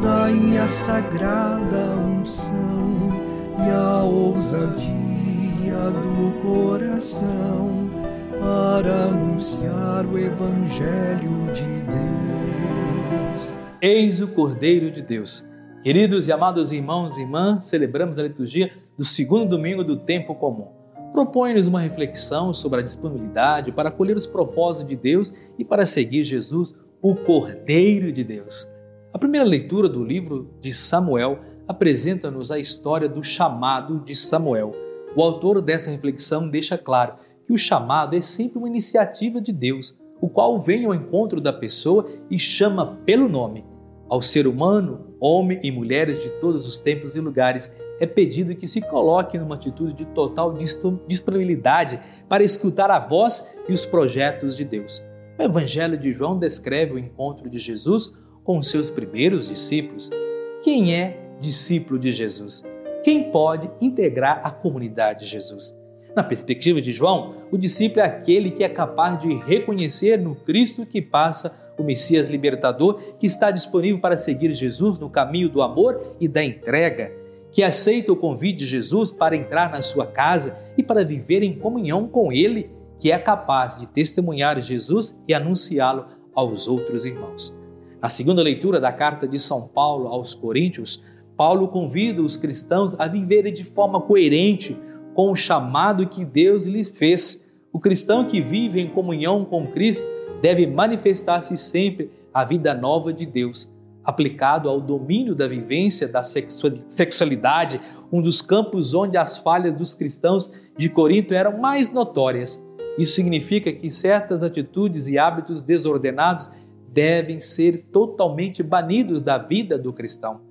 dai-me a sagrada unção e a ousadia do coração para anunciar o Evangelho de Deus. Eis o Cordeiro de Deus. Queridos e amados irmãos e irmãs, celebramos a liturgia do segundo domingo do tempo comum. Propõe-nos uma reflexão sobre a disponibilidade para acolher os propósitos de Deus e para seguir Jesus, o Cordeiro de Deus. A primeira leitura do livro de Samuel apresenta-nos a história do chamado de Samuel. O autor dessa reflexão deixa claro que o chamado é sempre uma iniciativa de Deus, o qual vem ao encontro da pessoa e chama pelo nome. Ao ser humano, homem e mulheres de todos os tempos e lugares, é pedido que se coloque numa atitude de total disponibilidade para escutar a voz e os projetos de Deus. O Evangelho de João descreve o encontro de Jesus com seus primeiros discípulos. Quem é discípulo de Jesus? Quem pode integrar a comunidade de Jesus? Na perspectiva de João, o discípulo é aquele que é capaz de reconhecer no Cristo que passa o Messias libertador, que está disponível para seguir Jesus no caminho do amor e da entrega, que aceita o convite de Jesus para entrar na sua casa e para viver em comunhão com Ele, que é capaz de testemunhar Jesus e anunciá-lo aos outros irmãos. Na segunda leitura da carta de São Paulo aos Coríntios, Paulo convida os cristãos a viverem de forma coerente com o chamado que Deus lhes fez. O cristão que vive em comunhão com Cristo deve manifestar-se sempre a vida nova de Deus, aplicado ao domínio da vivência da sexualidade, um dos campos onde as falhas dos cristãos de Corinto eram mais notórias. Isso significa que certas atitudes e hábitos desordenados devem ser totalmente banidos da vida do cristão.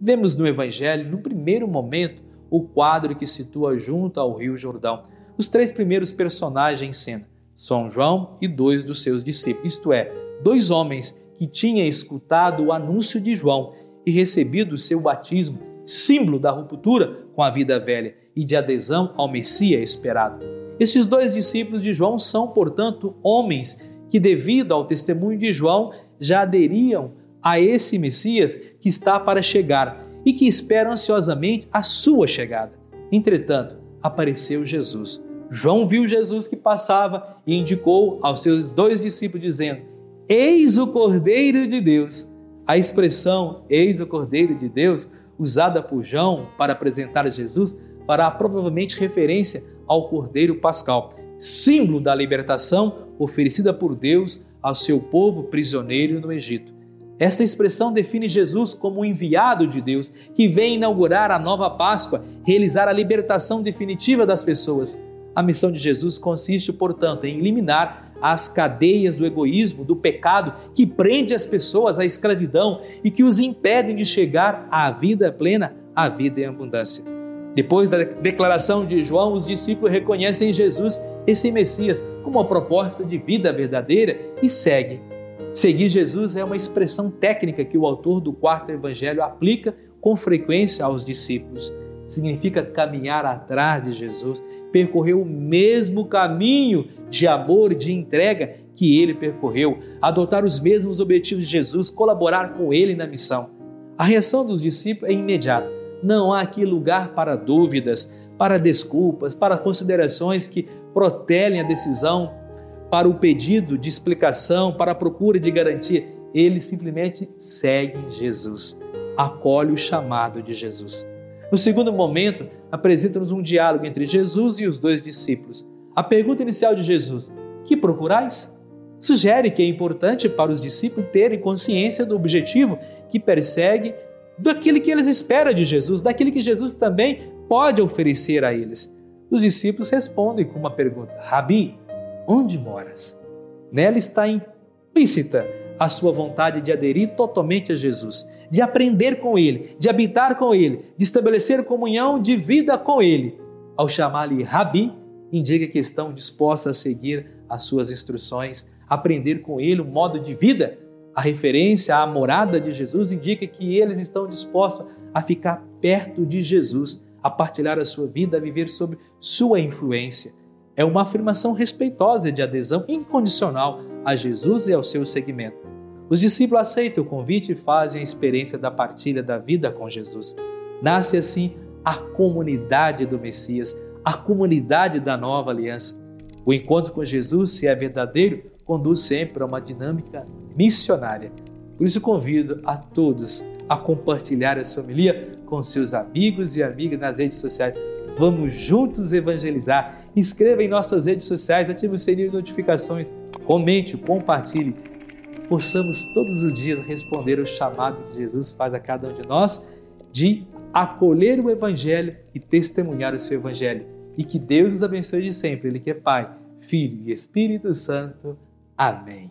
Vemos no Evangelho, no primeiro momento, o quadro que situa junto ao Rio Jordão os três primeiros personagens em cena, São João e dois dos seus discípulos, isto é, dois homens que tinham escutado o anúncio de João e recebido o seu batismo, símbolo da ruptura com a vida velha e de adesão ao Messias esperado. Esses dois discípulos de João são, portanto, homens que, devido ao testemunho de João, já aderiam a esse Messias que está para chegar e que esperam ansiosamente a sua chegada. Entretanto, apareceu Jesus. João viu Jesus que passava e indicou aos seus dois discípulos, dizendo: Eis o Cordeiro de Deus. A expressão Eis o Cordeiro de Deus, usada por João para apresentar Jesus, fará provavelmente referência ao Cordeiro Pascal, símbolo da libertação oferecida por Deus ao seu povo prisioneiro no Egito. Esta expressão define Jesus como o enviado de Deus que vem inaugurar a nova Páscoa, realizar a libertação definitiva das pessoas. A missão de Jesus consiste, portanto, em eliminar as cadeias do egoísmo, do pecado que prende as pessoas à escravidão e que os impedem de chegar à vida plena, à vida em abundância. Depois da declaração de João, os discípulos reconhecem Jesus, esse Messias, como uma proposta de vida verdadeira e segue. Seguir Jesus é uma expressão técnica que o autor do quarto evangelho aplica com frequência aos discípulos. Significa caminhar atrás de Jesus, percorrer o mesmo caminho de amor e de entrega que ele percorreu, adotar os mesmos objetivos de Jesus, colaborar com ele na missão. A reação dos discípulos é imediata. Não há aqui lugar para dúvidas, para desculpas, para considerações que protelem a decisão, para o pedido de explicação, para a procura de garantia. Eles simplesmente seguem Jesus, acolhe o chamado de Jesus. No segundo momento, apresenta-nos um diálogo entre Jesus e os dois discípulos. A pergunta inicial de Jesus: Que procurais? Sugere que é importante para os discípulos terem consciência do objetivo que persegue, daquilo que eles esperam de Jesus, daquilo que Jesus também pode oferecer a eles. Os discípulos respondem com uma pergunta: Rabi, onde moras? Nela está implícita a sua vontade de aderir totalmente a Jesus, de aprender com Ele, de habitar com Ele, de estabelecer comunhão de vida com Ele. Ao chamar-lhe Rabi, indica que estão dispostos a seguir as suas instruções, aprender com Ele o modo de vida. A referência à morada de Jesus indica que eles estão dispostos a ficar perto de Jesus, a partilhar a sua vida, a viver sob sua influência. É uma afirmação respeitosa de adesão incondicional a Jesus e ao seu segmento. Os discípulos aceitam o convite e fazem a experiência da partilha da vida com Jesus. Nasce assim a comunidade do Messias, a comunidade da nova aliança. O encontro com Jesus, se é verdadeiro, conduz sempre a uma dinâmica missionária. Por isso convido a todos a compartilhar essa homilia com seus amigos e amigas nas redes sociais. Vamos juntos evangelizar. Inscreva em nossas redes sociais, ative o sininho de notificações, comente, compartilhe. Possamos todos os dias responder o chamado que Jesus faz a cada um de nós de acolher o Evangelho e testemunhar o seu Evangelho. E que Deus nos abençoe de sempre. Ele que é Pai, Filho e Espírito Santo. Amém.